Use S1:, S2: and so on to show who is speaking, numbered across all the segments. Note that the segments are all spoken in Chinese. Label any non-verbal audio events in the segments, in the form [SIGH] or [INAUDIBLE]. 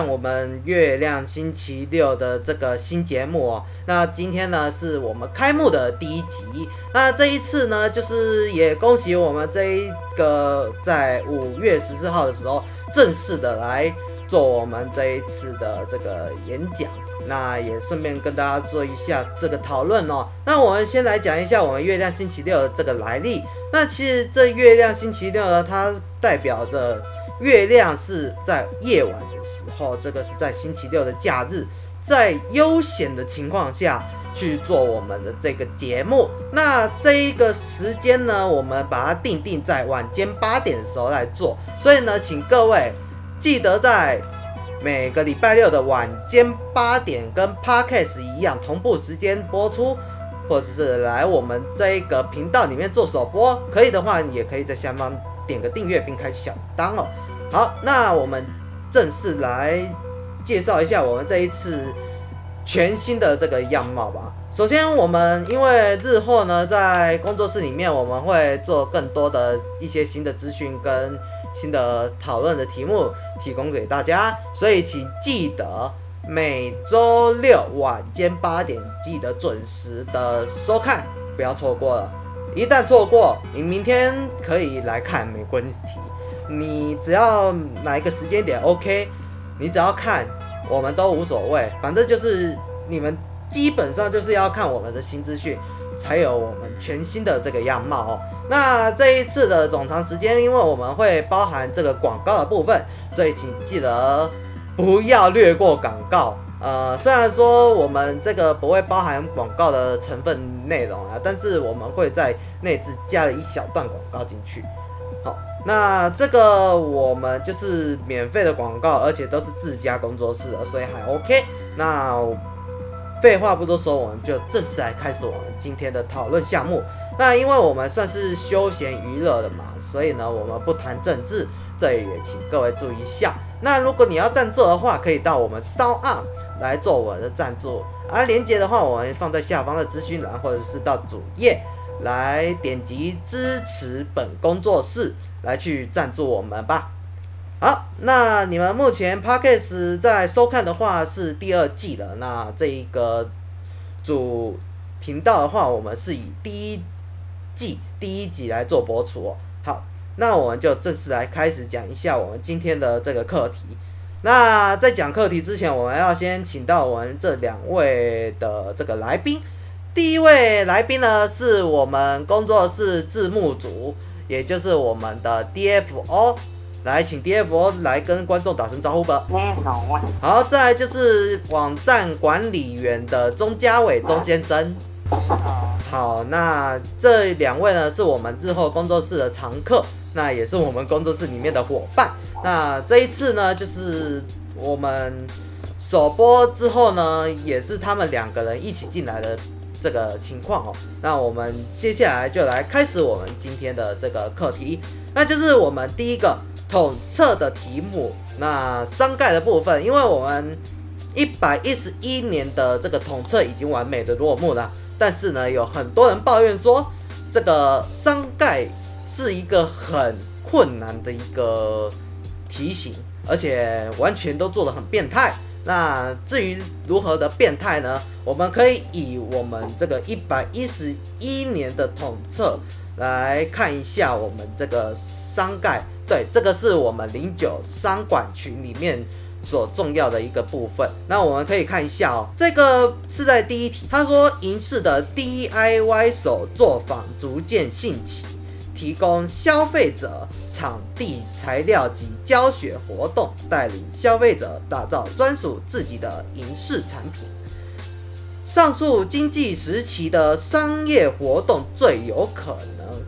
S1: 欢迎收看我们月亮星期六的这个新节目哦。那今天呢，是我们开幕的第一集。那这一次呢，就是也恭喜我们这一个在五月十四号的时候正式的来做我们这一次的这个演讲。那也顺便跟大家做一下这个讨论哦。那我们先来讲一下我们月亮星期六的这个来历。那其实这月亮星期六呢，它代表着月亮是在夜晚的时候，这个是在星期六的假日，在悠闲的情况下去做我们的这个节目。那这一个时间呢，我们把它定定在晚间八点的时候来做。所以呢，请各位记得在。每个礼拜六的晚间八点，跟 Podcast 一样同步时间播出，或者是来我们这一个频道里面做首播，可以的话，也可以在下方点个订阅并开小当哦。好，那我们正式来介绍一下我们这一次全新的这个样貌吧。首先，我们因为日后呢，在工作室里面，我们会做更多的一些新的资讯跟。新的讨论的题目提供给大家，所以请记得每周六晚间八点记得准时的收看，不要错过了。一旦错过，你明天可以来看没关系，你只要哪一个时间点 OK，你只要看，我们都无所谓，反正就是你们基本上就是要看我们的新资讯。才有我们全新的这个样貌哦。那这一次的总长时间，因为我们会包含这个广告的部分，所以请记得不要略过广告。呃，虽然说我们这个不会包含广告的成分内容啊，但是我们会在内置加了一小段广告进去。那这个我们就是免费的广告，而且都是自家工作室的，所以还 OK。那。废话不多说，我们就正式来开始我们今天的讨论项目。那因为我们算是休闲娱乐的嘛，所以呢，我们不谈政治，这也请各位注意一下。那如果你要赞助的话，可以到我们 SoundOn 来做我的赞助，而链接的话，我们放在下方的资讯栏，或者是到主页来点击支持本工作室来去赞助我们吧。好，那你们目前 Podcast 在收看的话是第二季了。那这一个主频道的话，我们是以第一季第一集来做播出哦。好，那我们就正式来开始讲一下我们今天的这个课题。那在讲课题之前，我们要先请到我们这两位的这个来宾。第一位来宾呢，是我们工作室字幕组，也就是我们的 DFO。来，请 DFO 来跟观众打声招呼吧。好，再来就是网站管理员的钟家伟钟先生。好，那这两位呢，是我们日后工作室的常客，那也是我们工作室里面的伙伴。那这一次呢，就是我们首播之后呢，也是他们两个人一起进来的这个情况哦。那我们接下来就来开始我们今天的这个课题，那就是我们第一个。统测的题目，那商盖的部分，因为我们一百一十一年的这个统测已经完美的落幕了，但是呢，有很多人抱怨说，这个商盖是一个很困难的一个题型，而且完全都做得很变态。那至于如何的变态呢？我们可以以我们这个一百一十一年的统测来看一下我们这个商盖。对，这个是我们零九商管群里面所重要的一个部分。那我们可以看一下哦，这个是在第一题，他说银饰的 DIY 手作坊逐渐兴起，提供消费者场地、材料及教学活动，带领消费者打造专属自己的银饰产品。上述经济时期的商业活动最有可能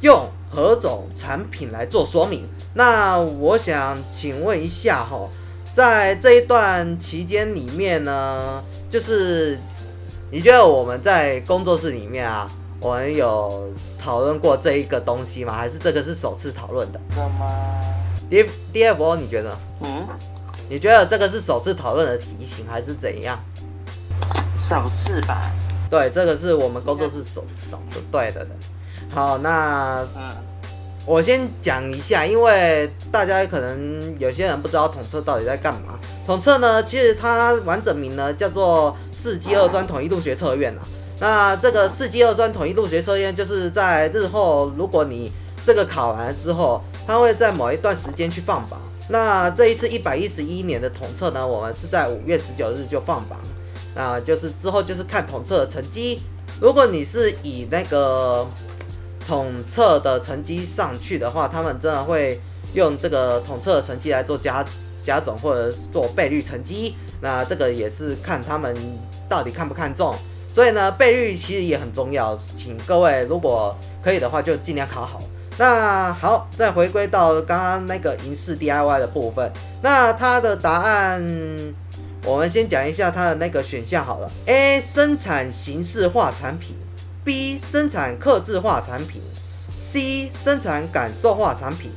S1: 用。何种产品来做说明？那我想请问一下哈，在这一段期间里面呢，就是你觉得我们在工作室里面啊，我们有讨论过这一个东西吗？还是这个是首次讨论的？什么？D DFO 你觉得？嗯？你觉得这个是首次讨论的题型还是怎样？
S2: 首次吧。
S1: 对，这个是我们工作室首次讨论。对的的。好，那我先讲一下，因为大家可能有些人不知道统测到底在干嘛。统测呢，其实它完整名呢叫做四技二专统一入学测验啊。那这个四级二专统一入学测验，就是在日后如果你这个考完之后，它会在某一段时间去放榜。那这一次一百一十一年的统测呢，我们是在五月十九日就放榜。那就是之后就是看统测的成绩。如果你是以那个统测的成绩上去的话，他们真的会用这个统测的成绩来做加加总或者是做倍率成绩。那这个也是看他们到底看不看重。所以呢，倍率其实也很重要，请各位如果可以的话，就尽量考好。那好，再回归到刚刚那个银饰 DIY 的部分，那它的答案，我们先讲一下它的那个选项好了。A 生产形式化产品，B 生产客制化产品，C 生产感受化产品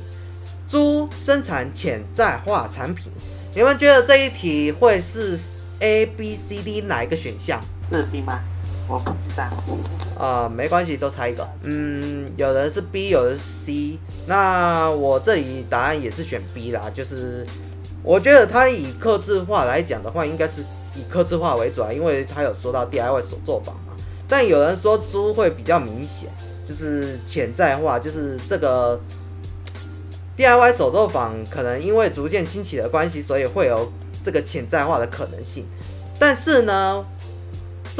S1: ，D 生产潜在化产品。你们觉得这一题会是 A、B、C、D 哪一个选项？
S2: 是 B 吗？我不知道。
S1: 啊、没关系，都猜一个。嗯，有人是 B，有人是 C。那我这里答案也是选 B 啦。就是我觉得它以克制化来讲的话，应该是以克制化为主啊，因为它有说到 DIY 手作坊嘛。但有人说猪会比较明显，就是潜在化，就是这个 DIY 手作坊可能因为逐渐兴起的关系，所以会有这个潜在化的可能性。但是呢，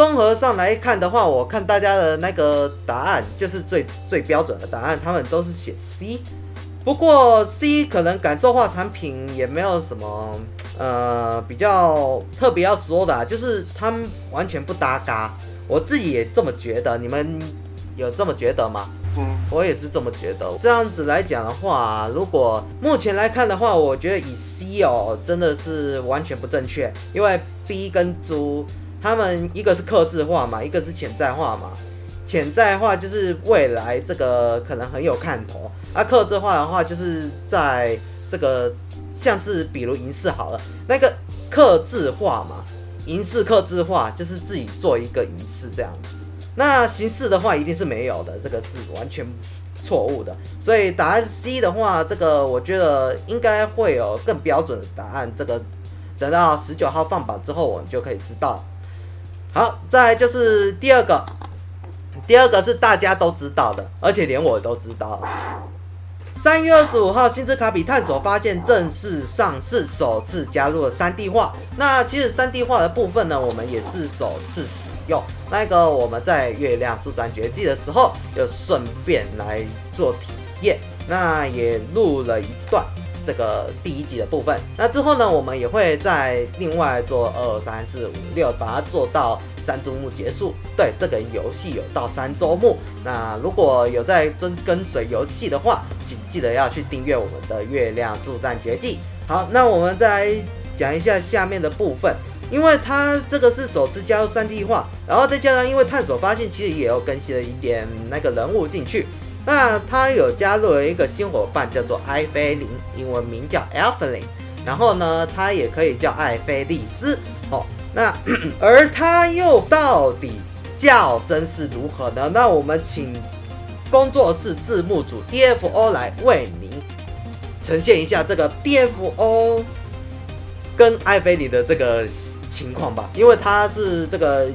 S1: 综合上来看的话，我看大家的那个答案就是最最标准的答案，他们都是写 C。不过 C 可能感受化产品也没有什么呃比较特别要说的啊，就是他们完全不搭嘎。我自己也这么觉得，你们有这么觉得吗？
S2: 嗯，
S1: 我也是这么觉得。这样子来讲的话，如果目前来看的话，我觉得以 C 哦真的是完全不正确，因为 B 跟猪他们一个是客制化嘛，一个是潜在化嘛。潜在化就是未来这个可能很有看头，而客制化的话就是在这个像是比如银饰好了，那个客制化嘛，银饰客制化就是自己做一个银饰这样子。那形式的话一定是没有的，这个是完全错误的。所以答案 C 的话，这个我觉得应该会有更标准的答案。这个等到十九号放榜之后，我们就可以知道。好，再来就是第二个，第二个是大家都知道的，而且连我都知道。三月二十五号，星之卡比探索发现正式上市，首次加入了 3D 画。那其实 3D 画的部分呢，我们也是首次使用。那个我们在月亮速战绝技的时候，就顺便来做体验，那也录了一段这个第一集的部分。那之后呢，我们也会再另外做二三四五六，把它做到。三周目结束，对这个游戏有到三周目。那如果有在跟跟随游戏的话，请记得要去订阅我们的《月亮速战绝技》。好，那我们再来讲一下下面的部分，因为它这个是首次加入 3D 画，然后再加上因为探索发现其实也有更新了一点那个人物进去，那它有加入了一个新伙伴叫做艾菲林，英文名叫 Evelyn，然后呢，它也可以叫艾菲利斯。哦。那 [CLEARS THROAT] 而他又到底叫声是如何呢？那我们请工作室字幕组 DFO 来为您呈现一下这个 DFO 跟艾菲里的这个情况吧，因为他是这个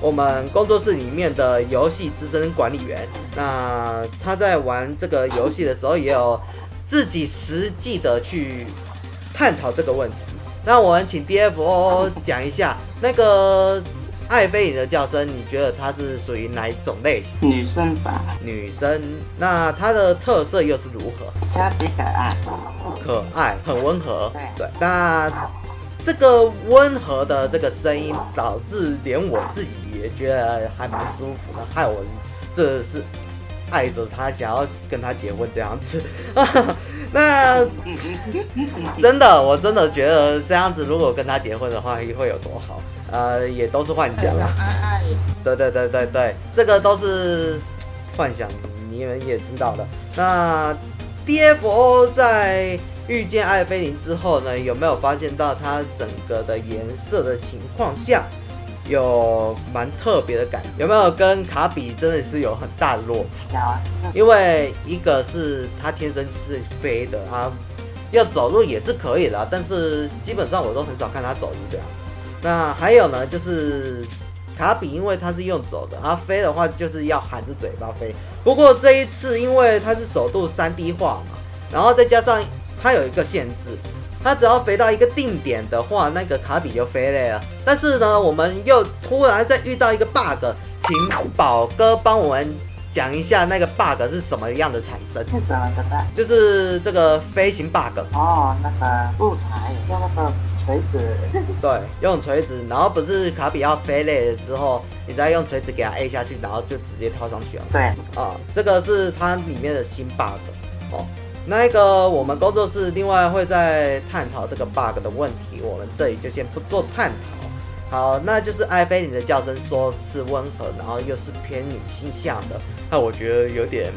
S1: 我们工作室里面的游戏资深管理员，那他在玩这个游戏的时候也有自己实际的去探讨这个问题。那我们请 DFO 讲一下那个艾菲里的叫声，你觉得它是属于哪一种类型？
S2: 女生吧。
S1: 女生。那它的特色又是如何？
S2: 超级可爱。
S1: 可爱，很温和。
S2: 对。
S1: 对。那这个温和的这个声音，导致连我自己也觉得还蛮舒服的，害我这是爱着他，想要跟他结婚这样子。[LAUGHS] 那真的，我真的觉得这样子，如果跟他结婚的话，会有多好？呃，也都是幻想啊。对对对对对，这个都是幻想，你们也知道的。那 DFO 在遇见艾菲林之后呢，有没有发现到它整个的颜色的情况下，有蛮特别的感觉，有没有跟卡比真的是有很大的落差？
S2: 有啊，
S1: 因为一个是它天生是飞的，它要走路也是可以的，但是基本上我都很少看它走路这样。那还有呢，就是卡比，因为它是用走的，它飞的话就是要含着嘴巴飞。不过这一次，因为它是首度 3D 化嘛，然后再加上他有一个限制。它只要飞到一个定点的话，那个卡比就飞累了。但是呢，我们又突然再遇到一个 bug，请宝哥帮我们讲一下那个 bug 是什么样的产生？
S2: 是什么的 bug？
S1: 就是这个飞行 bug。
S2: 哦，那个木材用那个锤子。[LAUGHS] 对，
S1: 用锤子，然后不是卡比要飞累了之后，你再用锤子给它 A 下去，然后就直接跳上去了。
S2: 对。
S1: 啊，这个是它里面的新 bug。哦。那个，我们工作室另外会在探讨这个 bug 的问题，我们这里就先不做探讨。好，那就是艾菲林的叫声说是温和，然后又是偏女性向的，那我觉得有点，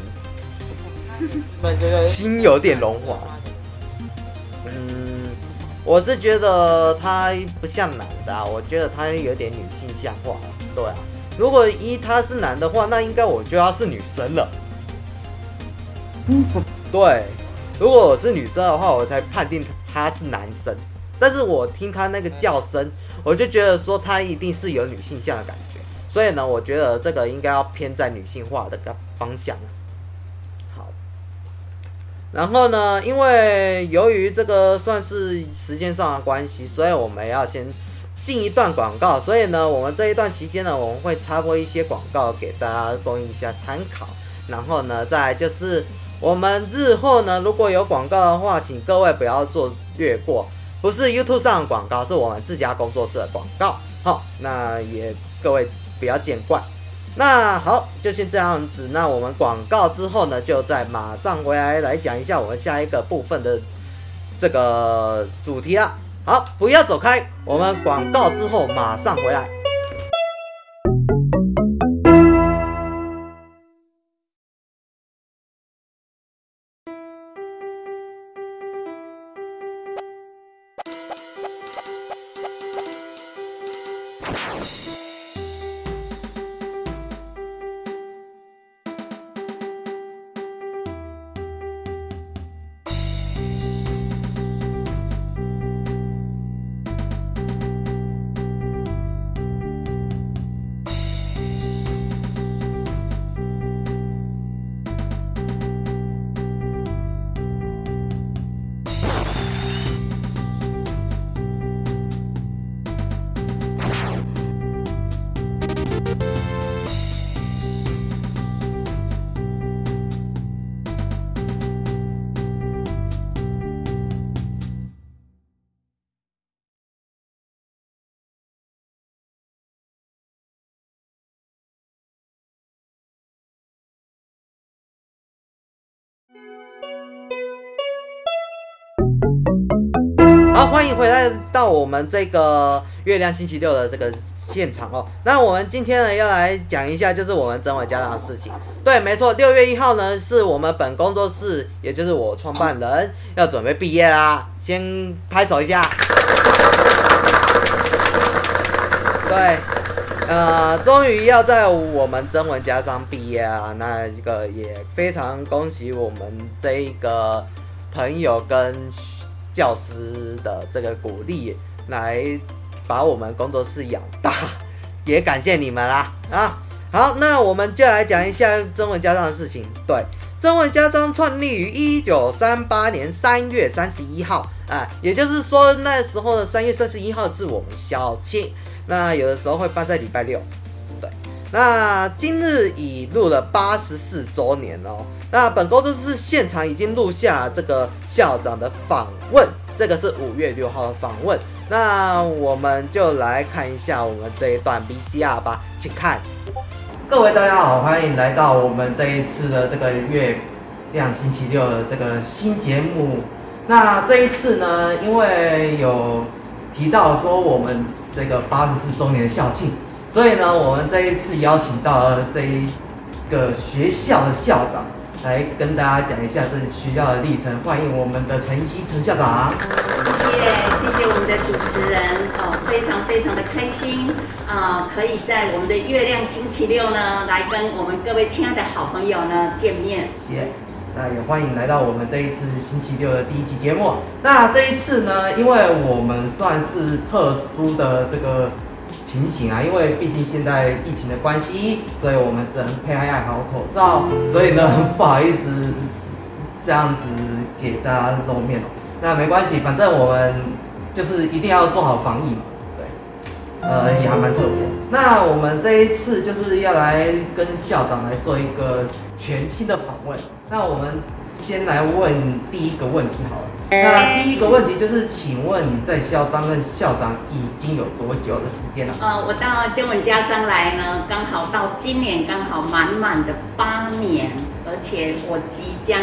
S1: 心有点融化。嗯，我是觉得他不像男的啊，我觉得他有点女性向化。对啊，如果一他是男的话，那应该我就要是女生了。[LAUGHS] 对，如果我是女生的话，我才判定他是男生。但是我听他那个叫声，我就觉得说他一定是有女性向的感觉。所以呢，我觉得这个应该要偏在女性化的个方向。好，然后呢，因为由于这个算是时间上的关系，所以我们要先进一段广告。所以呢，我们这一段期间呢，我们会插播一些广告给大家供一下参考。然后呢，再就是。我们日后呢，如果有广告的话，请各位不要做越过，不是 YouTube 上的广告，是我们自家工作室的广告。好，那也各位不要见怪。那好，就先这样子。那我们广告之后呢，就再马上回来来讲一下我们下一个部分的这个主题啊。好，不要走开，我们广告之后马上回来。好，欢迎回来到我们这个月亮星期六的这个现场哦。那我们今天呢要来讲一下，就是我们真伪家长的事情。对，没错，六月一号呢是我们本工作室，也就是我创办人要准备毕业啦。先拍手一下。对。呃，终于要在我们真文家商毕业啊！那这个也非常恭喜我们这一个朋友跟教师的这个鼓励，来把我们工作室养大，也感谢你们啦！啊，好，那我们就来讲一下真文家商的事情。对，真文家商创立于一九三八年三月三十一号啊，也就是说那时候的三月三十一号是我们校庆。那有的时候会办在礼拜六，对。那今日已录了八十四周年哦。那本工作室现场已经录下这个校长的访问，这个是五月六号的访问。那我们就来看一下我们这一段 VCR 吧，请看。各位大家好，欢迎来到我们这一次的这个月亮星期六的这个新节目。那这一次呢，因为有提到说我们。这个八十四周年的校庆，所以呢，我们这一次邀请到了这一个学校的校长来跟大家讲一下这学校的历程。欢迎我们的陈依曦陈校长。
S3: 谢谢谢谢我们的的主持人哦，非常非常的开心啊、呃，可以在我们的月亮星期六呢，来跟我们各位亲爱的好朋友呢见面。
S1: 谢谢，那也欢迎来到我们这一次星期六的第一集节目。那这一次呢，因为我们算是特殊的这个情形啊，因为毕竟现在疫情的关系，所以我们只能佩戴好口罩，所以呢，不好意思这样子给大家露面。那没关系，反正我们就是一定要做好防疫嘛，对，呃，也还蛮特别。那我们这一次就是要来跟校长来做一个全新的访问。那我们先来问第一个问题好了。那第一个问题就是，请问你在校担任校长已经有多久的时间了？
S3: 呃，我到真文家商来呢，刚好到今年刚好满满的八年，而且我即将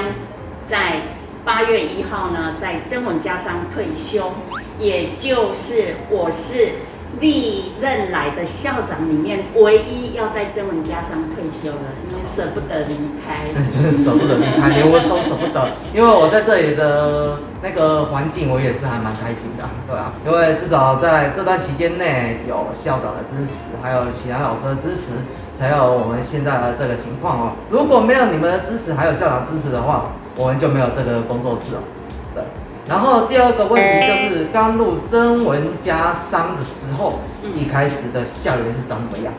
S3: 在。八月一号呢，在真文家商退休，也就是我是历任来的校长里面唯一要在曾文家商退休的，因为舍不得离开。
S1: 真 [LAUGHS] 的舍不得离开，连我都舍不得，因为我在这里的那个环境，我也是还蛮开心的，对啊，因为至少在这段期间内有校长的支持，还有其他老师的支持，才有我们现在的这个情况哦。如果没有你们的支持，还有校长支持的话，我们就没有这个工作室哦，然后第二个问题就是，刚入真文家商的时候，一开始的校园是长什么样？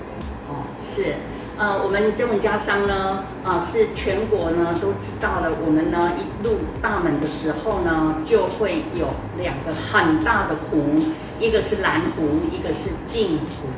S3: 哦，是，呃，我们真文家商呢，啊、呃，是全国呢都知道了。我们呢一入大门的时候呢，就会有两个很大的湖，一个是蓝湖，一个是镜湖。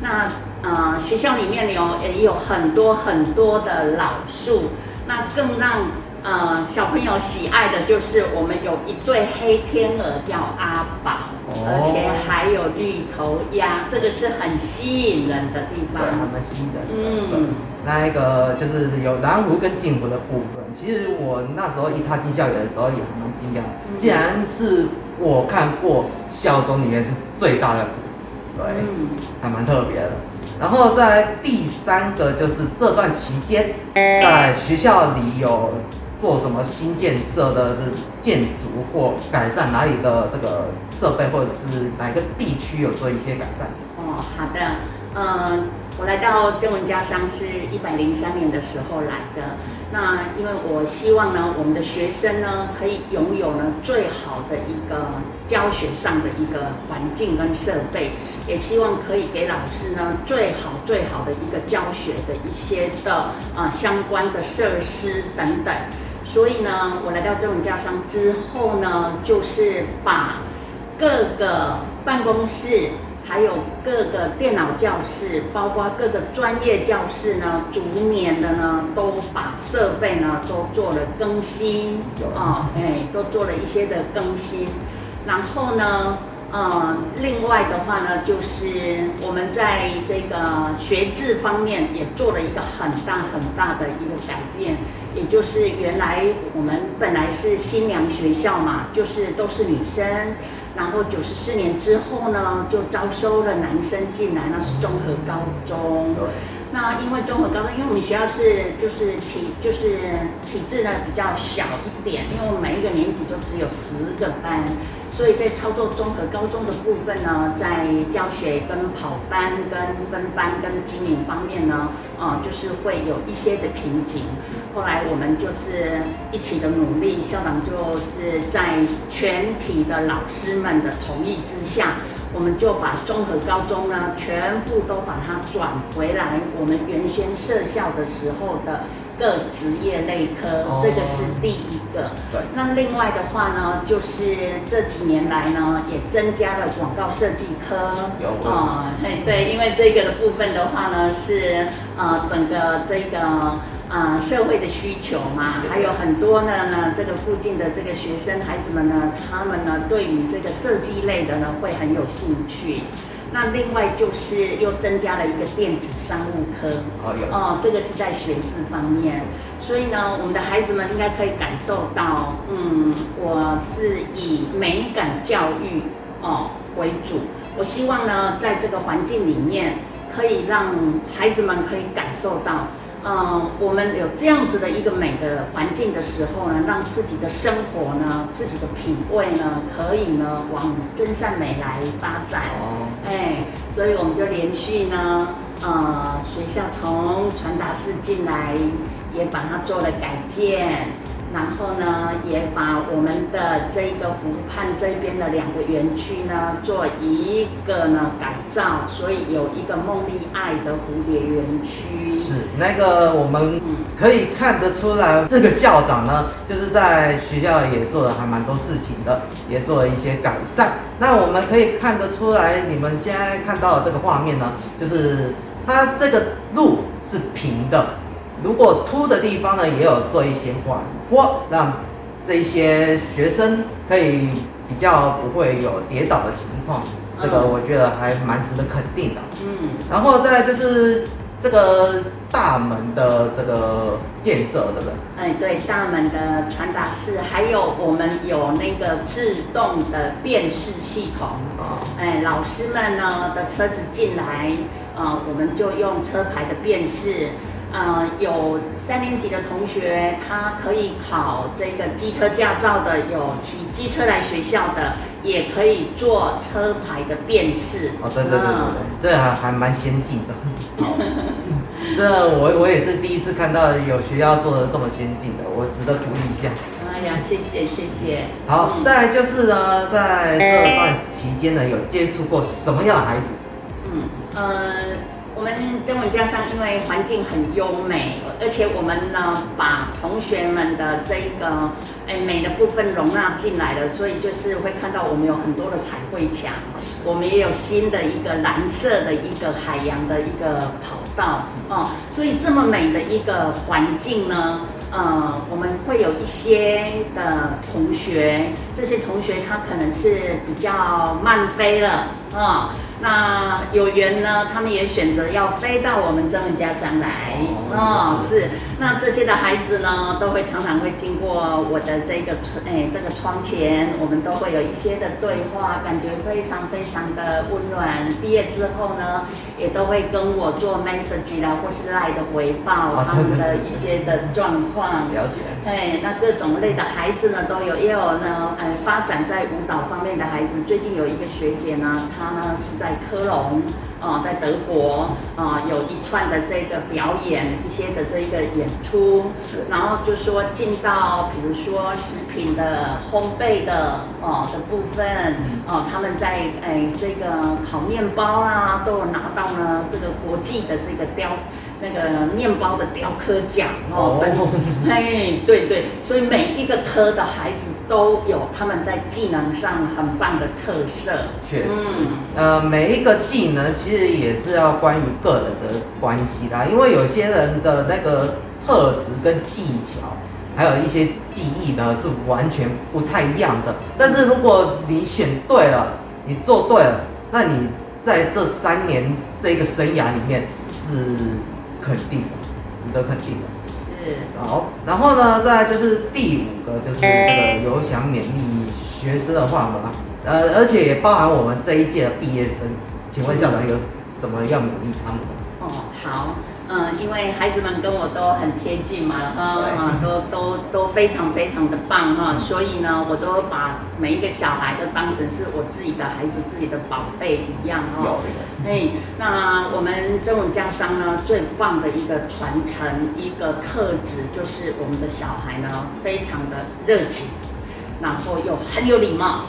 S3: 那呃，学校里面有也有很多很多的老树，那更让呃，小朋友喜爱的就是我们有一对黑天鹅叫阿宝，哦、而且还有绿头鸭，这个是很吸引人的地方。
S1: 对，蛮吸引人的。嗯，那一个就是有南湖跟镜湖的部分。其实我那时候一踏进校园的时候也蛮惊讶，竟然是我看过校中里面是最大的湖，对，嗯、还蛮特别的。然后在第三个就是这段期间，在学校里有。做什么新建设的建筑或改善哪里的这个设备，或者是哪个地区有做一些改善？
S3: 哦，好的，嗯，我来到真文家商是一百零三年的时候来的。那因为我希望呢，我们的学生呢可以拥有呢最好的一个教学上的一个环境跟设备，也希望可以给老师呢最好最好的一个教学的一些的啊、相关的设施等等。所以呢，我来到这种家商之后呢，就是把各个办公室，还有各个电脑教室，包括各个专业教室呢，逐年的呢，都把设备呢都做了更新，啊，哎，都做了一些的更新。然后呢，呃，另外的话呢，就是我们在这个学制方面也做了一个很大很大的一个改变。也就是原来我们本来是新娘学校嘛，就是都是女生，然后九十四年之后呢，就招收了男生进来，那是综合高中。那因为综合高中，因为我们学校是就是体就是体制呢比较小一点，因为我们每一个年级就只有十个班。所以在操作综合高中的部分呢，在教学跟跑班、跟分班、跟经营方面呢，啊、就是会有一些的瓶颈。后来我们就是一起的努力，校长就是在全体的老师们的同意之下，我们就把综合高中呢全部都把它转回来，我们原先设校的时候的。各职业类科，这个是第一个。对。那另外的话呢，就是这几年来呢，也增加了广告设计科。有。啊，对对，因为这个的部分的话呢，是呃整个这个啊、呃、社会的需求嘛，还有很多呢呢这个附近的这个学生孩子们呢，他们呢对于这个设计类的呢会很有兴趣。那另外就是又增加了一个电子商务科，哦，这个是在学制方面，所以呢，我们的孩子们应该可以感受到，嗯，我是以美感教育哦为主，我希望呢，在这个环境里面，可以让孩子们可以感受到，嗯，我们有这样子的一个美的环境的时候呢，让自己的生活呢，自己的品味呢，可以呢往真善美来发展。哦，哎，所以我们就连续呢，呃，学校从传达室进来，也把它做了改建。然后呢，也把我们的这个湖畔这边的两个园区呢，做一个呢改造，所以有一个梦丽爱的蝴蝶园区。
S1: 是那个我们可以看得出来，这个校长呢，就是在学校也做了还蛮多事情的，也做了一些改善。那我们可以看得出来，你们现在看到的这个画面呢，就是它这个路是平的。如果凸的地方呢，也有做一些缓坡，让这一些学生可以比较不会有跌倒的情况，这个我觉得还蛮值得肯定的。嗯，然后再就是这个大门的这个建设，对不对？
S3: 哎，对，大门的传达室，还有我们有那个自动的辨识系统。啊，哎，老师们呢的车子进来，啊，我们就用车牌的辨识。呃，有三年级的同学，他可以考这个机车驾照的，有骑机车来学校的，也可以做车牌的辨识。
S1: 哦，对对对对对，嗯、这还还蛮先进的。这我我也是第一次看到有学校做的这么先进的，我值得鼓励一下。
S3: 哎呀，谢谢谢谢。
S1: 好，嗯、再来就是呢，在这段期间呢，有接触过什么样的孩子？
S3: 嗯呃。我们中文家商因为环境很优美，而且我们呢把同学们的这个哎美的部分容纳进来了，所以就是会看到我们有很多的彩绘墙，我们也有新的一个蓝色的一个海洋的一个跑道哦，所以这么美的一个环境呢，呃，我们会有一些的同学，这些同学他可能是比较慢飞了啊。那有缘呢，他们也选择要飞到我们真文家乡来哦，是。那这些的孩子呢，都会常常会经过我的这个窗，哎，这个窗前，我们都会有一些的对话，感觉非常非常的温暖。毕业之后呢，也都会跟我做 message 啦，或是 line 的回报他们的一些的状况。
S1: 了解。
S3: 哎，那各种类的孩子呢都有，也有呢，呃，发展在舞蹈方面的孩子。最近有一个学姐呢，她呢是在。科隆啊，在德国啊，有一串的这个表演，一些的这个演出，然后就说进到，比如说食品的烘焙的哦的部分哦，他们在哎这个烤面包啊，都有拿到呢这个国际的这个雕。那个面包的雕刻奖哦，[LAUGHS] 嘿，对对，所以每一个科的孩子都有他们在技能上很棒的特色。
S1: 确实，嗯，呃，每一个技能其实也是要关于个人的关系啦，因为有些人的那个特质跟技巧，还有一些技艺呢是完全不太一样的。但是如果你选对了，你做对了，那你在这三年这个生涯里面是。肯定的，值得肯定的。是。好，然后呢，再就是第五个，就是这个有想勉励学生的话嘛，呃，而且也包含我们这一届的毕业生。请问校长有什么要勉励他们的？
S3: 哦，好。嗯，因为孩子们跟我都很贴近嘛，啊，都都都非常非常的棒哈，所以呢，我都把每一个小孩都当成是我自己的孩子、自己的宝贝一样哦。哎，那我们这种家商呢，最棒的一个传承一个特质，就是我们的小孩呢，非常的热情，然后又很有礼貌，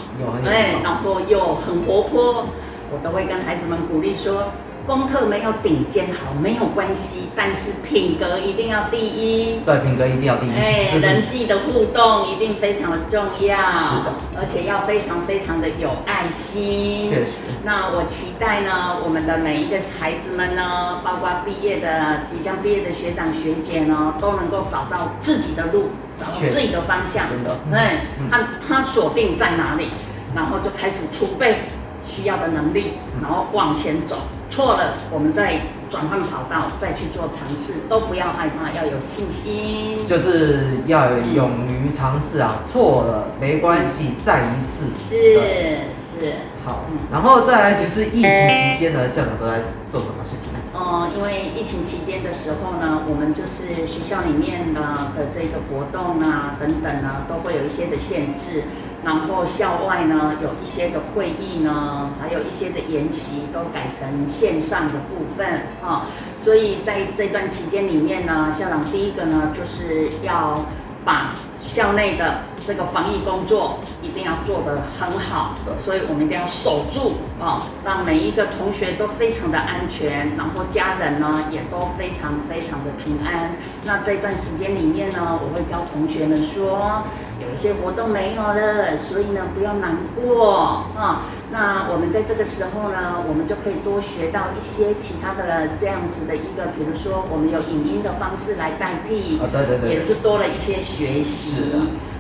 S3: 哎，然后又很活泼，我都会跟孩子们鼓励说。功课没有顶尖好没有关系，但是品格一定要第一。
S1: 对，品格一定要第一。
S3: 哎，人际的互动一定非常的重要。是的。而且要非常非常的有爱心。确实。那我期待呢，我们的每一个孩子们呢，包括毕业的、即将毕业的学长学姐呢，都能够找到自己的路，找到自己的方向。真的。对。他他锁定在哪里，然后就开始储备需要的能力，然后往前走。错了，我们再转换跑道，再去做尝试，都不要害怕，要有信心，
S1: 就是要勇于尝试啊！错了没关系，再一次。
S3: 是是，
S1: 好，然后再来就是疫情期间呢，校长都在做什么事情？
S3: 哦、嗯，因为疫情期间的时候呢，我们就是学校里面呢的这个活动啊等等呢，都会有一些的限制。然后校外呢有一些的会议呢，还有一些的研习都改成线上的部分啊。所以在这段期间里面呢，校长第一个呢就是要把校内的这个防疫工作一定要做得很好，所以我们一定要守住啊，让每一个同学都非常的安全，然后家人呢也都非常非常的平安。那这段时间里面呢，我会教同学们说，有一些活动没有了，所以呢不要难过啊。那我们在这个时候呢，我们就可以多学到一些其他的这样子的一个，比如说我们有影音的方式来代替，
S1: 啊，对对对，
S3: 也是多了一些学习，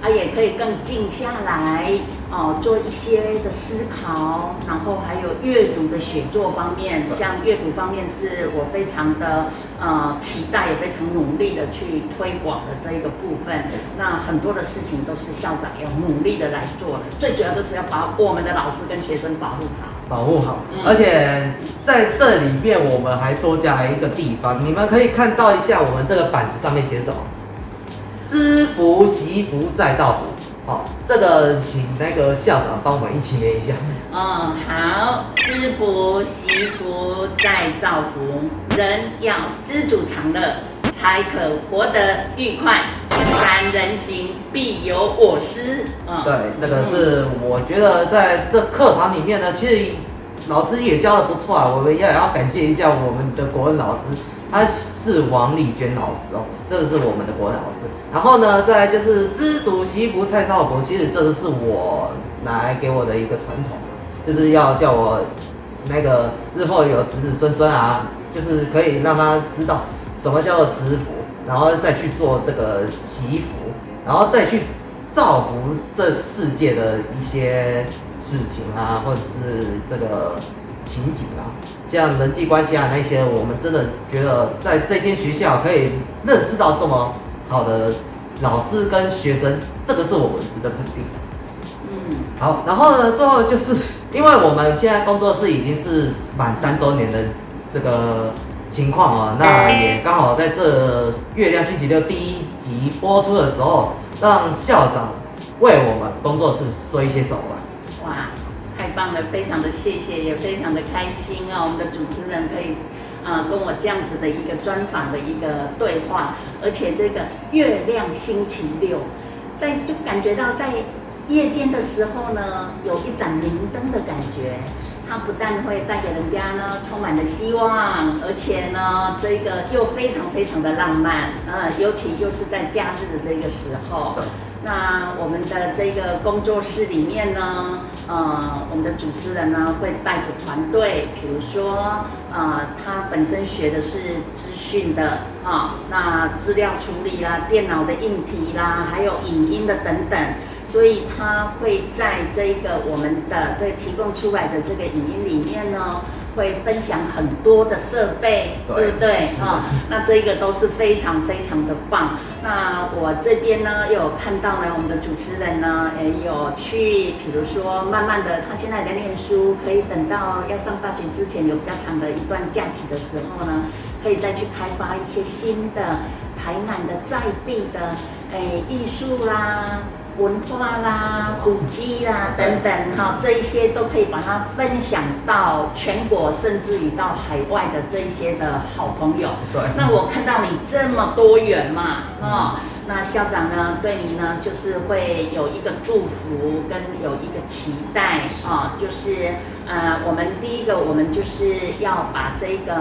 S3: 啊，也可以更静下来哦，做一些的思考，然后还有阅读的写作方面，像阅读方面是我非常的呃期待，也非常努力的去推广的这一个部分。那很多的事情都是校长要努力的来做的，最主要就是要把我们的老师跟学生保护好，
S1: 保护好。而且在这里面，我们还多加了一个地方，你们可以看到一下我们这个板子上面写什么：知福惜福再造福。好，这个请那个校长帮我们一起念一下。
S3: 嗯，好，知福惜福再造福，人要知足常乐，才可活得愉快。三人行，必有我师。
S1: 嗯，对，这个是我觉得在这课堂里面呢，其实老师也教的不错啊。我们也要感谢一下我们的国文老师，他是王丽娟老师哦，这个是我们的国文老师。然后呢，再来就是知足惜福再造福，其实这个是我来给我的一个传统，就是要叫我那个日后有子子孙孙啊，就是可以让他知道什么叫做知福。然后再去做这个祈福，然后再去造福这世界的一些事情啊，或者是这个情景啊，像人际关系啊那些，我们真的觉得在这间学校可以认识到这么好的老师跟学生，这个是我们值得肯定的。嗯，好，然后呢，最后就是因为我们现在工作室已经是满三周年的这个。情况啊，那也刚好在这月亮星期六第一集播出的时候，让校长为我们工作室说一些什么。
S3: 哇，太棒了，非常的谢谢，也非常的开心啊！我们的主持人可以啊、跟我这样子的一个专访的一个对话，而且这个月亮星期六，在就感觉到在夜间的时候呢，有一盏明灯的感觉。它不但会带给人家呢充满了希望，而且呢这个又非常非常的浪漫，呃，尤其又是在假日的这个时候。那我们的这个工作室里面呢，呃，我们的主持人呢会带着团队，比如说，呃，他本身学的是资讯的啊、那资料处理啦、电脑的硬体啦，还有影音的等等。所以他会在这个我们的这提供出来的这个影音里面呢，会分享很多的设备，对，对不对啊？那这个都是非常非常的棒。那我这边呢，又有看到呢，我们的主持人呢，也有去，比如说慢慢的，他现在在念书，可以等到要上大学之前有比较长的一段假期的时候呢，可以再去开发一些新的台南的在地的诶艺术啦。文化啦、古迹啦等等，哈，这一些都可以把它分享到全国，甚至于到海外的这一些的好朋友。对。那我看到你这么多元嘛，啊、嗯，那校长呢，对你呢，就是会有一个祝福跟有一个期待啊，就是呃，我们第一个，我们就是要把这个。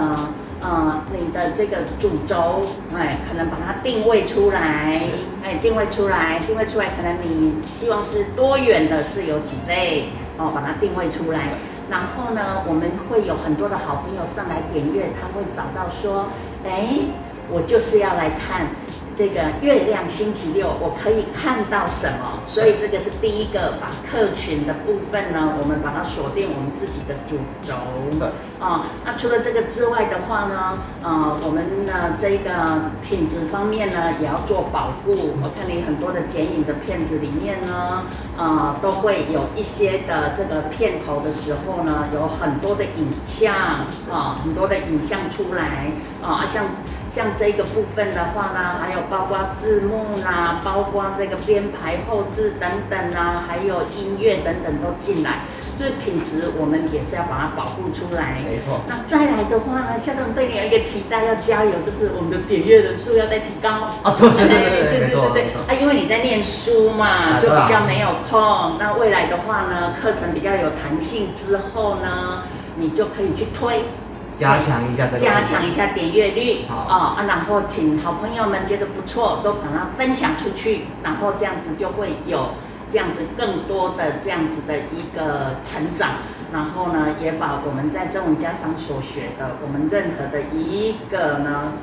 S3: 呃，你的这个主轴，哎，可能把它定位出来，哎，定位出来，定位出来，可能你希望是多远的，是有几类哦，把它定位出来。然后呢，我们会有很多的好朋友上来点阅，他会找到说，哎，我就是要来看这个月亮星期六我可以看到什么？所以这个是第一个把客群的部分呢，我们把它锁定我们自己的主轴。啊，那除了这个之外的话呢，呃，我们呢这个品质方面呢也要做保护。我看你很多的剪影的片子里面呢，呃，都会有一些的这个片头的时候呢，有很多的影像啊，很多的影像出来啊，像。像这个部分的话呢，还有包括字幕啦，包括这个编排后置等等啊，还有音乐等等都进来，所以品质我们也是要把它保护出来。
S1: 没错。那
S3: 再来的话呢，校长对你有一个期待，要加油，就是我们的点阅人数要再提高。[LAUGHS]
S1: 啊，对对对对对对对。
S3: 啊，因为你在念书嘛，就比较没有空。那未来的话呢，课程比较有弹性之后呢，你就可以去推。
S1: 加强一下这个，
S3: 加强一下点阅率，好啊，然后请好朋友们觉得不错，都把它分享出去，然后这样子就会有这样子更多的这样子的一个成长，然后呢，也把我们在中文家商所学的，我们任何的一个呢。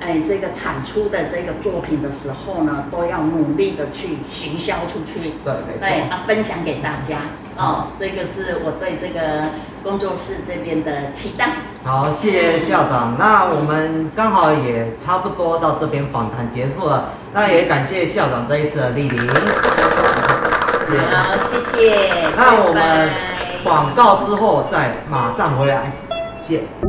S3: 哎，这个产出的这个作品的时候呢，都要努力的去行销出去。
S1: 对。
S3: 对啊，分享给大家。哦，这个是我对这个工作室这边的期待。
S1: 好，谢谢校长。那我们刚好也差不多到这边访谈结束了。那也感谢校长这一次的莅临。
S3: 好，谢谢。
S1: 那我们广告之后再马上回来。谢谢。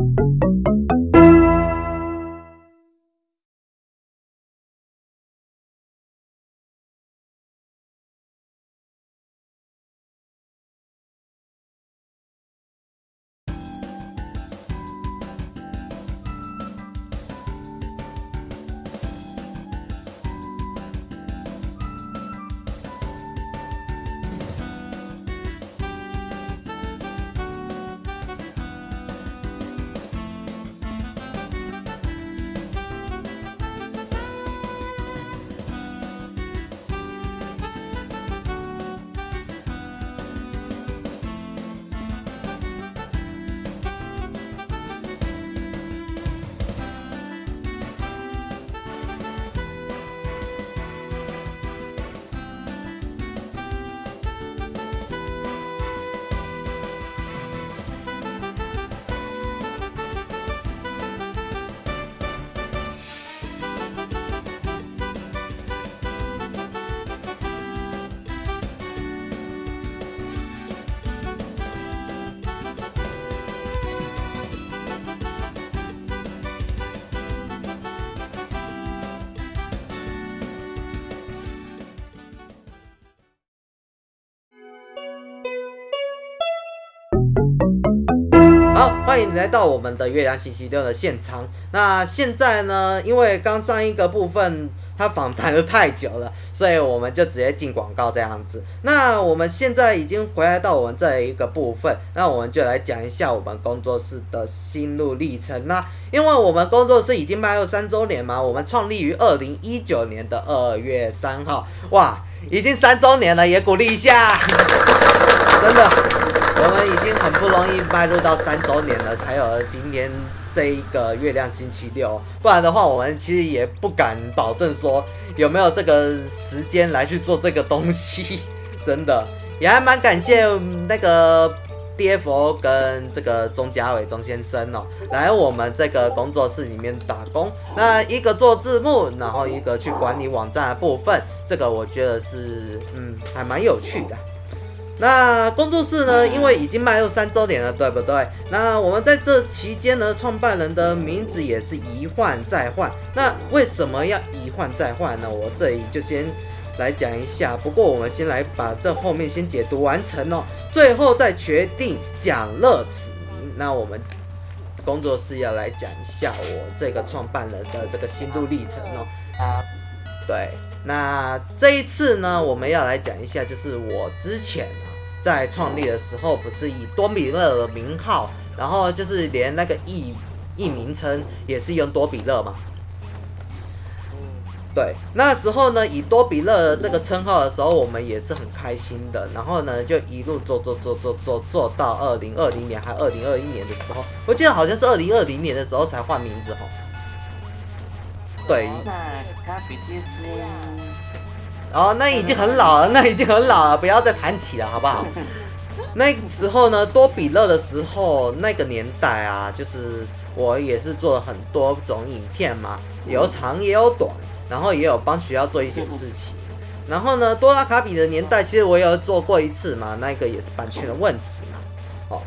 S1: 欢迎来到我们的月亮星期六的现场。那现在呢，因为刚上一个部分他访谈的太久了，所以我们就直接进广告这样子。那我们现在已经回来到我们这一个部分，那我们就来讲一下我们工作室的心路历程。那因为我们工作室已经迈入三周年嘛，我们创立于二零一九年的二月三号，哇，已经三周年了，也鼓励一下，真的。我们已经很不容易迈入到三周年了，才有了今天这一个月亮星期六。不然的话，我们其实也不敢保证说有没有这个时间来去做这个东西。真的，也还蛮感谢那个 DFO 跟这个钟家伟钟先生哦，来我们这个工作室里面打工。那一个做字幕，然后一个去管理网站的部分，这个我觉得是嗯，还蛮有趣的。那工作室呢，因为已经迈入三周年了，对不对？那我们在这期间呢，创办人的名字也是一换再换。那为什么要一换再换呢？我这里就先来讲一下。不过我们先来把这后面先解读完成哦，最后再决定讲乐此名。那我们工作室要来讲一下我这个创办人的这个心路历程哦。对，那这一次呢，我们要来讲一下，就是我之前。在创立的时候，不是以多比勒的名号，然后就是连那个艺艺名称也是用多比勒嘛。对，那时候呢，以多比勒这个称号的时候，我们也是很开心的。然后呢，就一路做做做做做做到二零二零年，还二零二一年的时候，我记得好像是二零二零年的时候才换名字哈。
S2: 对。
S1: 哦，那已经很老了，那已经很老了，不要再谈起了，好不好？[LAUGHS] 那时候呢，多比乐的时候，那个年代啊，就是我也是做了很多种影片嘛，有长也有短，然后也有帮学校做一些事情。然后呢，多拉卡比的年代，其实我也有做过一次嘛，那个也是版权的问题嘛。哦，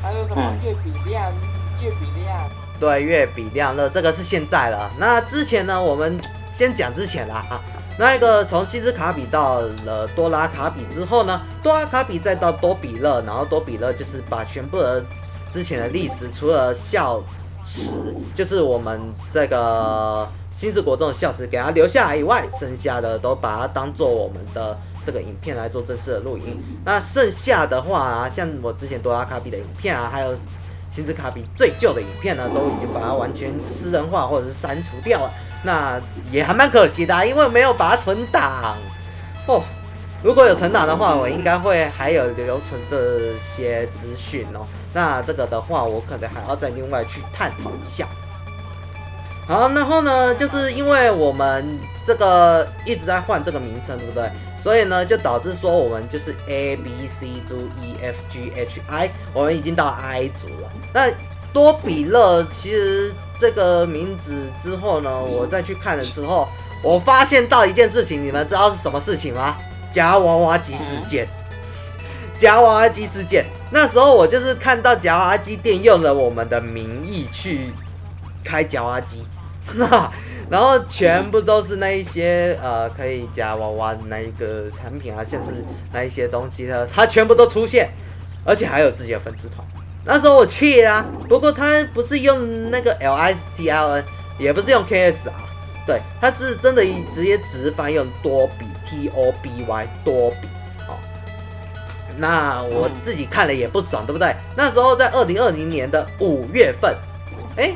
S4: 还有什么月比亮、月比亮？
S1: 对，月比亮乐，这个是现在了。那之前呢，我们先讲之前啦啊。那一个从西斯卡比到了多拉卡比之后呢，多拉卡比再到多比勒，然后多比勒就是把全部的之前的历史，除了校史，就是我们这个新之国中的校史给它留下来以外，剩下的都把它当做我们的这个影片来做正式的录音。那剩下的话啊，像我之前多拉卡比的影片啊，还有星之卡比最旧的影片呢，都已经把它完全私人化或者是删除掉了。那也还蛮可惜的，因为没有把它存档哦。如果有存档的话，我应该会还有留存这些资讯哦。那这个的话，我可能还要再另外去探讨一下。好，然后呢，就是因为我们这个一直在换这个名称，对不对？所以呢，就导致说我们就是 A B C 组 E F G H I，我们已经到 I 组了。那多比勒其实。这个名字之后呢，我再去看的时候，我发现到一件事情，你们知道是什么事情吗？夹娃娃机事件。夹娃娃机事件，那时候我就是看到夹娃娃机店用了我们的名义去开夹娃娃机，[LAUGHS] 然后全部都是那一些呃可以夹娃娃的那一个产品啊，像是那一些东西呢，它全部都出现，而且还有自己的粉丝团。那时候我气啊，不过他不是用那个 L I S T L N，也不是用 K S R，对，他是真的直接直翻用多比 T O B Y 多比，哦，那我自己看了也不爽，对不对？那时候在二零二零年的五月份，哎，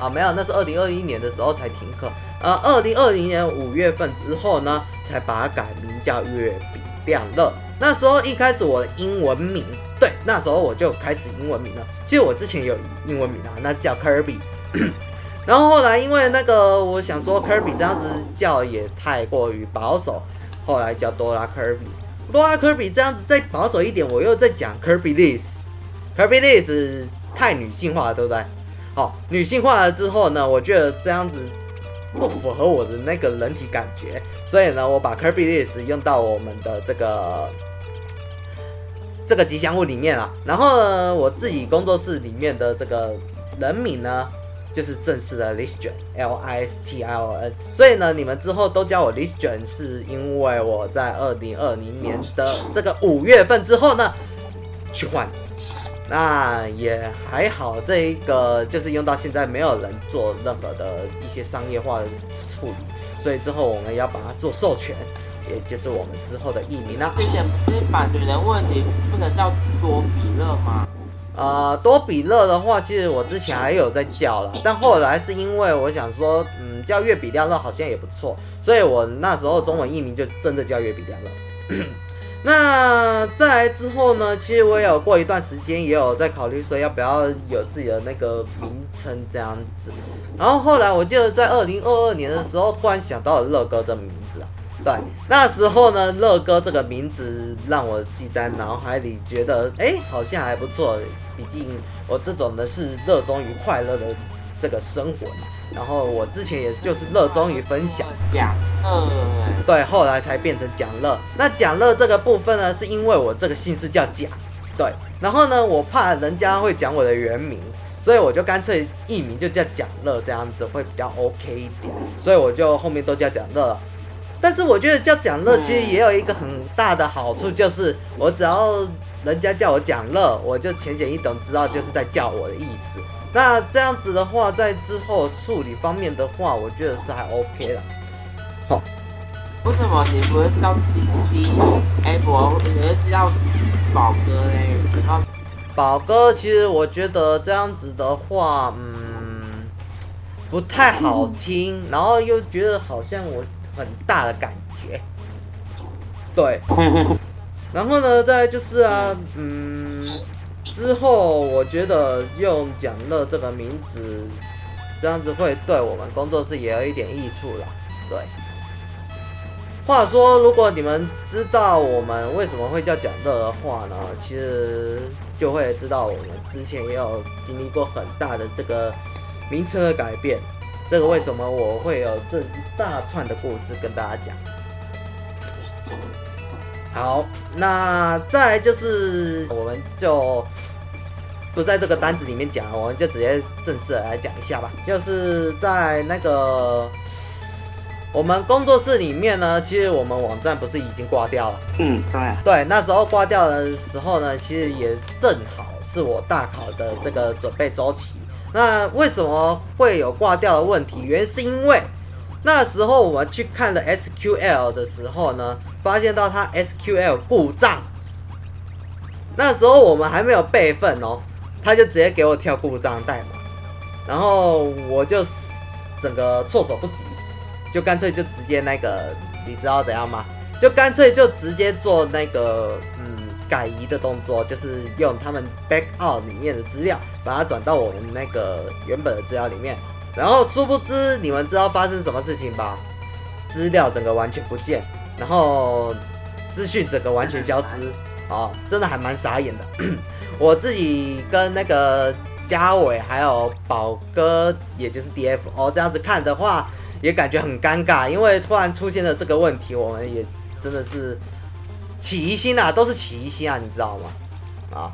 S1: 啊没有，那是二零二一年的时候才停课，呃，二零二零年五月份之后呢，才把它改名叫月比亮乐。那时候一开始我的英文名。对，那时候我就开始英文名了。其实我之前有英文名啊，那是叫 Kirby。[CLEARS THROAT] 然后后来因为那个，我想说 Kirby 这样子叫也太过于保守，后来叫多拉 Kirby。多拉 Kirby 这样子再保守一点，我又在讲 Kirby Liz。Kirby Liz 太女性化了，对不对？好，女性化了之后呢，我觉得这样子不符合我的那个人体感觉，所以呢，我把 Kirby Liz 用到我们的这个。这个吉祥物里面啊，然后呢，我自己工作室里面的这个人名呢，就是正式的 Listion，L I S T I O N。所以呢，你们之后都叫我 Listion，是因为我在二零二零年的这个五月份之后呢，去换。那也还好，这一个就是用到现在没有人做任何的一些商业化的处理，所以之后我们要把它做授权。也就是我们之后的艺名了。
S4: 这点不是版权的问题，不能叫多比乐吗？
S1: 呃，多比乐的话，其实我之前还有在叫了，但后来是因为我想说，嗯，叫月比亮乐好像也不错，所以我那时候中文艺名就真的叫月比亮乐。[COUGHS] 那再来之后呢，其实我也有过一段时间也有在考虑说要不要有自己的那个名称这样子，然后后来我记得在二零二二年的时候突然想到了乐哥这名字啊。对，那时候呢，乐哥这个名字让我记在脑海里，觉得哎，好像还不错。毕竟我这种的是热衷于快乐的这个生活嘛。然后我之前也就是热衷于分享
S4: 讲乐，
S1: 对，后来才变成讲乐。那讲乐这个部分呢，是因为我这个姓氏叫贾，对。然后呢，我怕人家会讲我的原名，所以我就干脆艺名就叫讲乐，这样子会比较 OK 一点。所以我就后面都叫讲乐了。但是我觉得叫蒋乐其实也有一个很大的好处，就是我只要人家叫我蒋乐，我就浅显易懂知道就是在叫我的意思。那这样子的话，在之后处理方面的话，我觉得是还 OK 了。好，
S4: 为什么你不会叫弟弟？哎，我你会叫宝哥嘞？
S1: 宝哥，其实我觉得这样子的话，嗯，不太好听，然后又觉得好像我。很大的感觉，对，然后呢，再就是啊，嗯，之后我觉得用蒋乐这个名字这样子会对我们工作室也有一点益处啦。对。话说，如果你们知道我们为什么会叫讲乐的话呢，其实就会知道我们之前也有经历过很大的这个名称的改变。这个为什么我会有这一大串的故事跟大家讲？好，那再来就是我们就不在这个单子里面讲了，我们就直接正式来讲一下吧。就是在那个。我们工作室里面呢，其实我们网站不是已经挂掉了？
S2: 嗯，对。
S1: 对，那时候挂掉的时候呢，其实也正好是我大考的这个准备周期。那为什么会有挂掉的问题？原因是因为那时候我们去看了 SQL 的时候呢，发现到它 SQL 故障。那时候我们还没有备份哦，他就直接给我跳故障代码，然后我就整个措手不及。就干脆就直接那个，你知道怎样吗？就干脆就直接做那个改移的动作，就是用他们 backup 里面的资料，把它转到我们那个原本的资料里面。然后殊不知，你们知道发生什么事情吧？资料整个完全不见，然后资讯整个完全消失，哦，真的还蛮傻眼的。[CLEARS THROAT] 我自己跟那个嘉伟还有宝哥，也就是 DF 哦，这样子看的话。也感觉很尴尬，因为突然出现了这个问题，我们也真的是起疑心啊，都是起疑心啊，你知道吗？啊，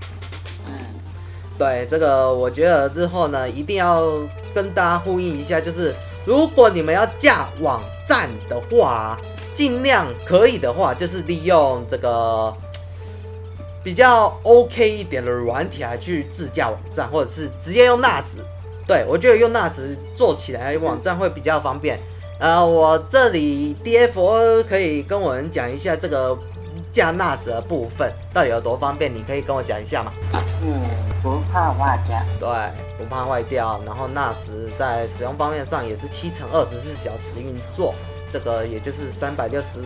S1: 对这个，我觉得日后呢，一定要跟大家呼应一下，就是如果你们要架网站的话，尽量可以的话，就是利用这个比较 OK 一点的软体来去自架网站，或者是直接用 NAS。对，我觉得用 NAS 做起来网站会比较方便。呃，我这里 DFO 可以跟我们讲一下这个架 NAS 的部分到底有多方便，你可以跟我讲一下吗？
S2: 嗯，不怕坏掉。
S1: 对，不怕坏掉。然后 NAS 在使用方面上也是七乘二十四小时运作，这个也就是三百六十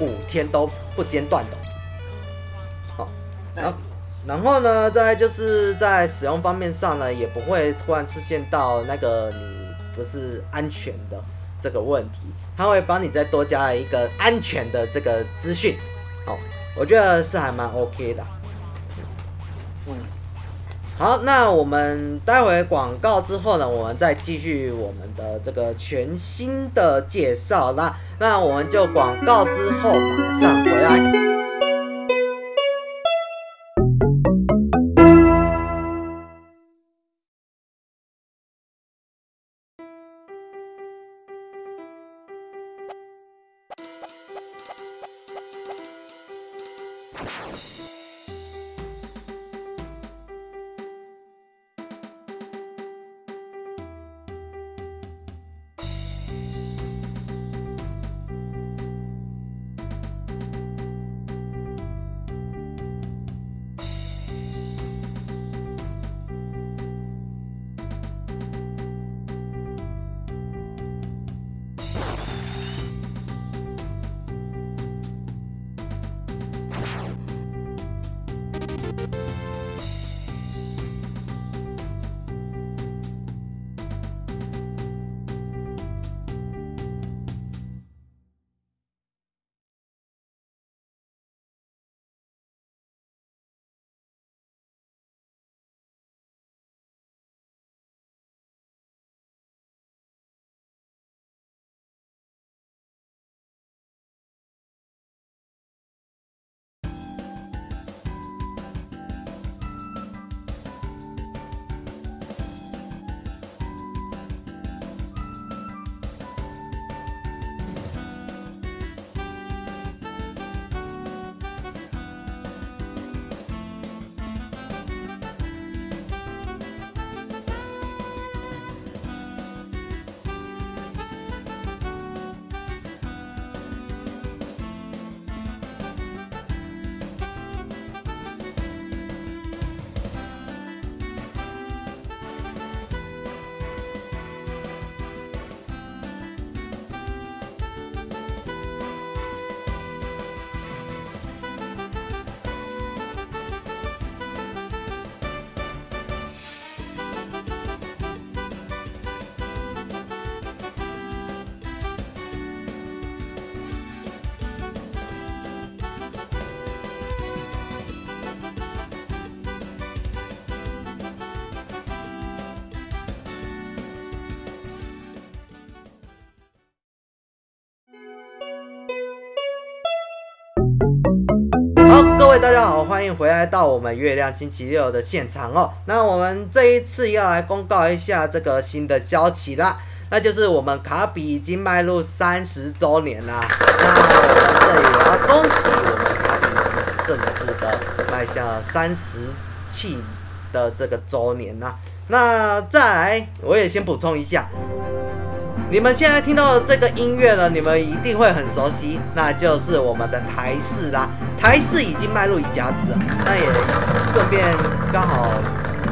S1: 五天都不间断的。好，然后。然后呢，再就是在使用方面上呢，也不会突然出现到那个你不是安全的这个问题，它会帮你再多加一个安全的这个资讯，哦，我觉得是还蛮 OK 的。嗯，好，那我们待会广告之后呢，我们再继续我们的这个全新的介绍啦。那我们就广告之后马上回来。好，各位大家好，欢迎回来到我们月亮星期六的现场哦。那我们这一次要来公告一下这个新的消息啦，那就是我们卡比已经迈入三十周年啦。那我们这里也要恭喜我们卡比正式的迈向三十期的这个周年啦。那再来，我也先补充一下。你们现在听到的这个音乐呢，你们一定会很熟悉，那就是我们的台式啦。台式已经迈入一甲子，那也顺便刚好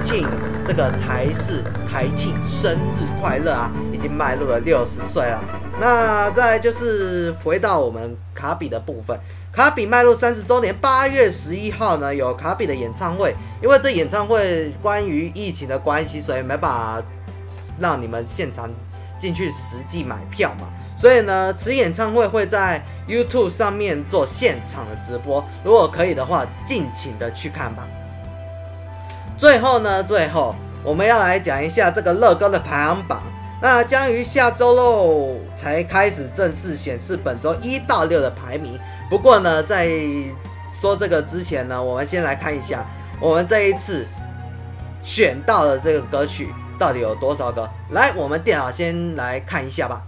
S1: 庆这个台式台庆生日快乐啊，已经迈入了六十岁了。那再就是回到我们卡比的部分，卡比迈入三十周年，八月十一号呢有卡比的演唱会，因为这演唱会关于疫情的关系，所以没办法让你们现场。进去实际买票嘛，所以呢，此演唱会会在 YouTube 上面做现场的直播，如果可以的话，尽情的去看吧。最后呢，最后我们要来讲一下这个乐高的排行榜，那将于下周喽才开始正式显示本周一到六的排名。不过呢，在说这个之前呢，我们先来看一下我们这一次选到的这个歌曲。到底有多少个？来，我们电脑先来看一下吧。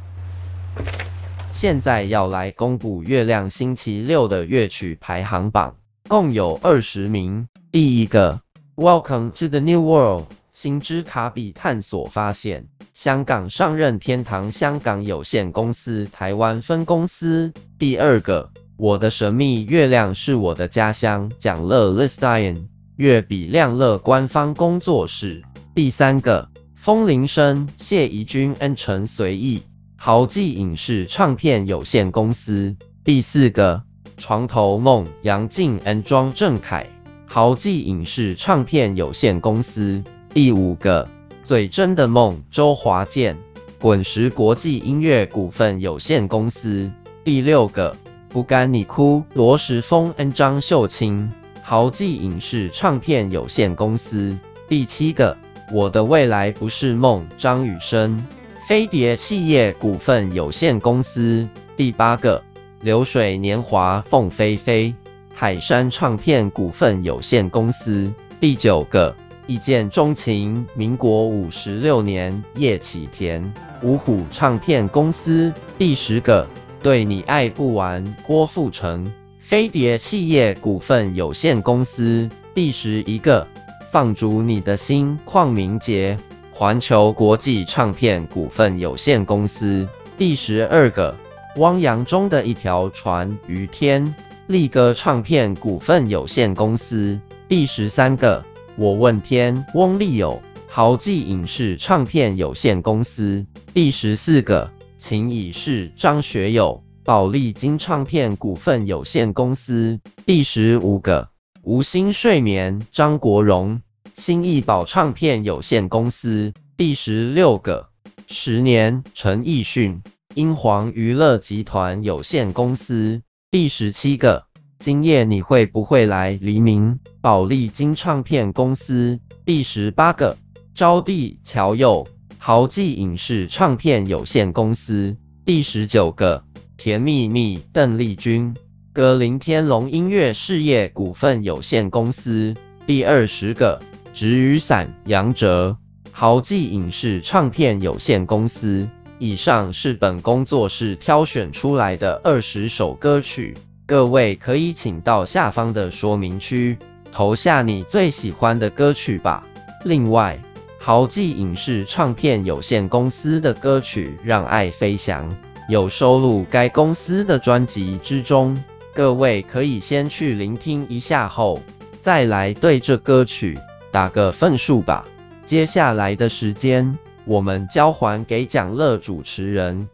S5: 现在要来公布月亮星期六的乐曲排行榜，共有二十名。第一个，Welcome to the New World，星之卡比探索发现，香港上任天堂香港有限公司台湾分公司。第二个，我的神秘月亮是我的家乡，蒋乐 Listian，乐比亮乐官方工作室。第三个。风铃声，谢怡君、恩陈随意，豪记影视唱片有限公司。第四个，床头梦，杨静、恩庄正凯，豪记影视唱片有限公司。第五个，最真的梦，周华健，滚石国际音乐股份有限公司。第六个，不甘你哭，罗时丰、恩张秀清，豪记影视唱片有限公司。第七个。我的未来不是梦，张雨生，飞碟企业股份有限公司。第八个，流水年华，凤飞飞，海山唱片股份有限公司。第九个，一见钟情，民国五十六年，叶启田，五虎唱片公司。第十个，对你爱不完，郭富城，飞碟企业股份有限公司。第十一个。放逐你的心，邝明杰，环球国际唱片股份有限公司。第十二个，汪洋中的一条船，于天，力歌唱片股份有限公司。第十三个，我问天，翁立友，豪记影视唱片有限公司。第十四个，情已逝，张学友，宝丽金唱片股份有限公司。第十五个。无心睡眠，张国荣，新艺宝唱片有限公司。第十六个，十年，陈奕迅，英皇娱乐集团有限公司。第十七个，今夜你会不会来？黎明，宝丽金唱片公司。第十八个，招娣，乔佑，豪记影视唱片有限公司。第十九个，甜蜜蜜，邓丽君。格林天龙音乐事业股份有限公司。第二十个，纸雨伞，杨哲，豪记影视唱片有限公司。以上是本工作室挑选出来的二十首歌曲，各位可以请到下方的说明区投下你最喜欢的歌曲吧。另外，豪记影视唱片有限公司的歌曲《让爱飞翔》有收录该公司的专辑之中。各位可以先去聆听一下后，再来对这歌曲打个分数吧。接下来的时间，我们交还给蒋乐主持人。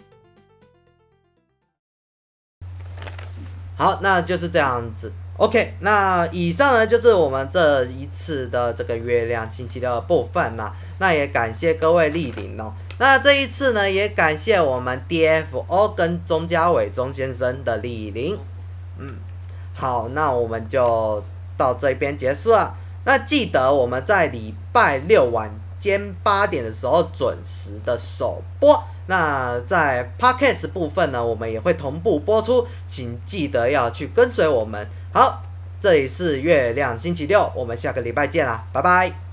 S1: 好，那就是这样子。OK，那以上呢就是我们这一次的这个月亮星期的部分啦。那也感谢各位莅临哦。那这一次呢，也感谢我们 DFO 跟钟家伟钟先生的莅临。嗯，好，那我们就到这边结束了。那记得我们在礼拜六晚间八点的时候准时的首播。那在 Podcast 部分呢，我们也会同步播出，请记得要去跟随我们。好，这里是月亮星期六，我们下个礼拜见啦，拜拜。